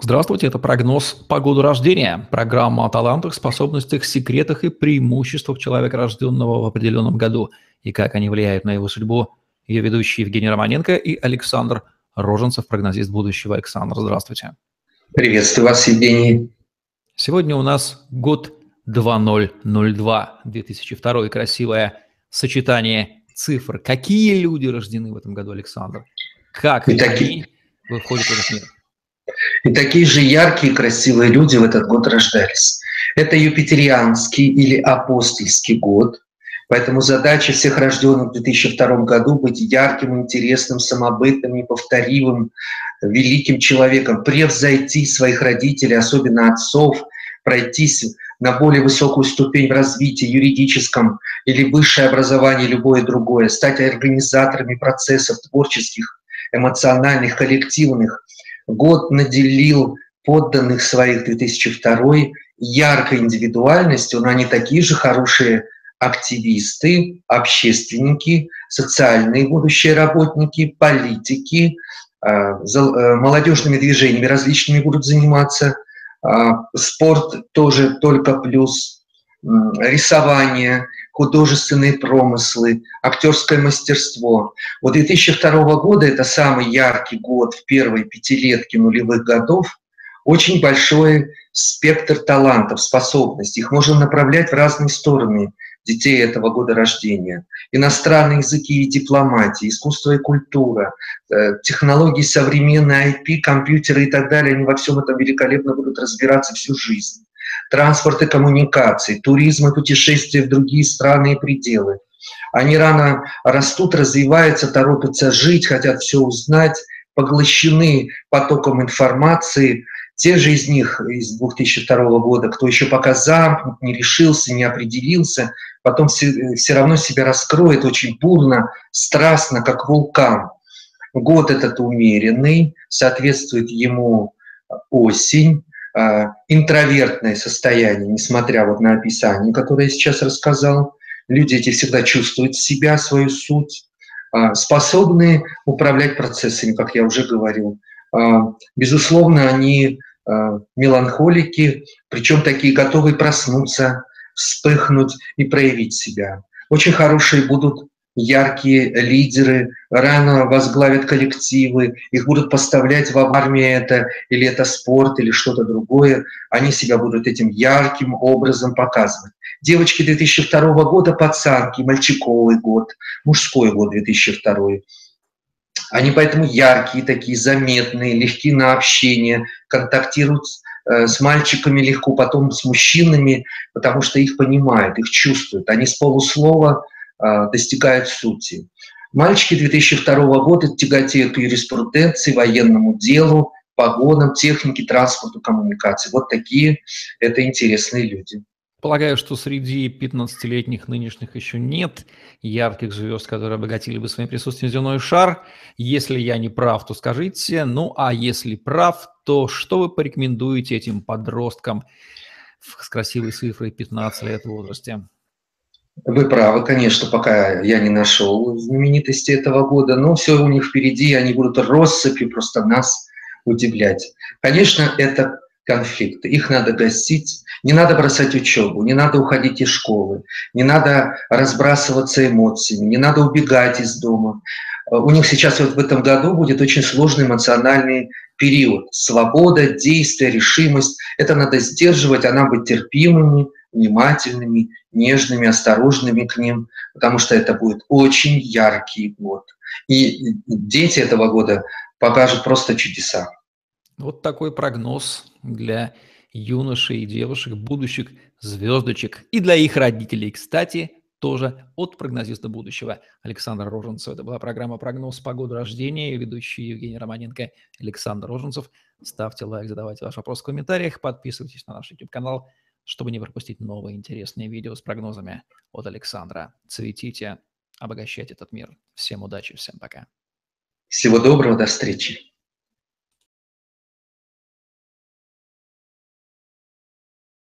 Здравствуйте, это прогноз по году рождения. Программа о талантах, способностях, секретах и преимуществах человека, рожденного в определенном году, и как они влияют на его судьбу. Ее ведущие Евгений Романенко и Александр Роженцев, прогнозист будущего. Александр, здравствуйте. Приветствую вас, Евгений. Сегодня у нас год 2002, 2002. Красивое сочетание цифр. Какие люди рождены в этом году, Александр? Как и они такие... выходят в этот мир? И такие же яркие, красивые люди в этот год рождались. Это юпитерианский или апостольский год. Поэтому задача всех рожденных в 2002 году быть ярким, интересным, самобытным, неповторимым, великим человеком, превзойти своих родителей, особенно отцов, пройтись на более высокую ступень в развитии юридическом или высшее образование, любое другое, стать организаторами процессов творческих, эмоциональных, коллективных, год наделил подданных своих 2002 яркой индивидуальностью, но они такие же хорошие активисты, общественники, социальные будущие работники, политики, а, э, молодежными движениями различными будут заниматься, а, спорт тоже только плюс, рисование, художественные промыслы, актерское мастерство. Вот 2002 года – это самый яркий год в первой пятилетке нулевых годов. Очень большой спектр талантов, способностей. Их можно направлять в разные стороны детей этого года рождения. Иностранные языки и дипломатия, искусство и культура, э, технологии современные, IP, компьютеры и так далее, они во всем этом великолепно будут разбираться всю жизнь транспорт и коммуникации, туризм и путешествия в другие страны и пределы. Они рано растут, развиваются, торопятся жить, хотят все узнать, поглощены потоком информации. Те же из них из 2002 года, кто еще пока замкнут, не решился, не определился, потом все, все равно себя раскроет очень бурно, страстно, как вулкан. Год этот умеренный, соответствует ему осень, интровертное состояние, несмотря вот на описание, которое я сейчас рассказал. Люди эти всегда чувствуют себя, свою суть, а, способны управлять процессами, как я уже говорил. А, безусловно, они меланхолики, причем такие готовые проснуться, вспыхнуть и проявить себя. Очень хорошие будут яркие лидеры, рано возглавят коллективы, их будут поставлять в армии это, или это спорт, или что-то другое, они себя будут этим ярким образом показывать. Девочки 2002 года, пацанки, мальчиковый год, мужской год 2002. Они поэтому яркие, такие заметные, легкие на общение, контактируют э, с мальчиками легко, потом с мужчинами, потому что их понимают, их чувствуют. Они с полуслова достигают сути. Мальчики 2002 года тяготеют к юриспруденции, военному делу, погонам, технике, транспорту, коммуникации. Вот такие это интересные люди. Полагаю, что среди 15-летних нынешних еще нет ярких звезд, которые обогатили бы своим присутствием земной шар. Если я не прав, то скажите. Ну, а если прав, то что вы порекомендуете этим подросткам с красивой цифрой 15 лет в возрасте? Вы правы, конечно, пока я не нашел знаменитости этого года, но все у них впереди, они будут россыпью просто нас удивлять. Конечно, это конфликты, их надо гасить, не надо бросать учебу, не надо уходить из школы, не надо разбрасываться эмоциями, не надо убегать из дома. У них сейчас вот в этом году будет очень сложный эмоциональный период. Свобода, действие, решимость. Это надо сдерживать, а нам быть терпимыми, внимательными, нежными, осторожными к ним, потому что это будет очень яркий год. И дети этого года покажут просто чудеса. Вот такой прогноз для юношей и девушек, будущих звездочек. И для их родителей, кстати, тоже от прогнозиста будущего Александра Роженцева. Это была программа «Прогноз погоды рождения». Ведущий Евгений Романенко, Александр Роженцев. Ставьте лайк, задавайте ваш вопрос в комментариях, подписывайтесь на наш YouTube-канал чтобы не пропустить новые интересные видео с прогнозами от Александра. Цветите, обогащайте этот мир. Всем удачи, всем пока. Всего доброго, до встречи.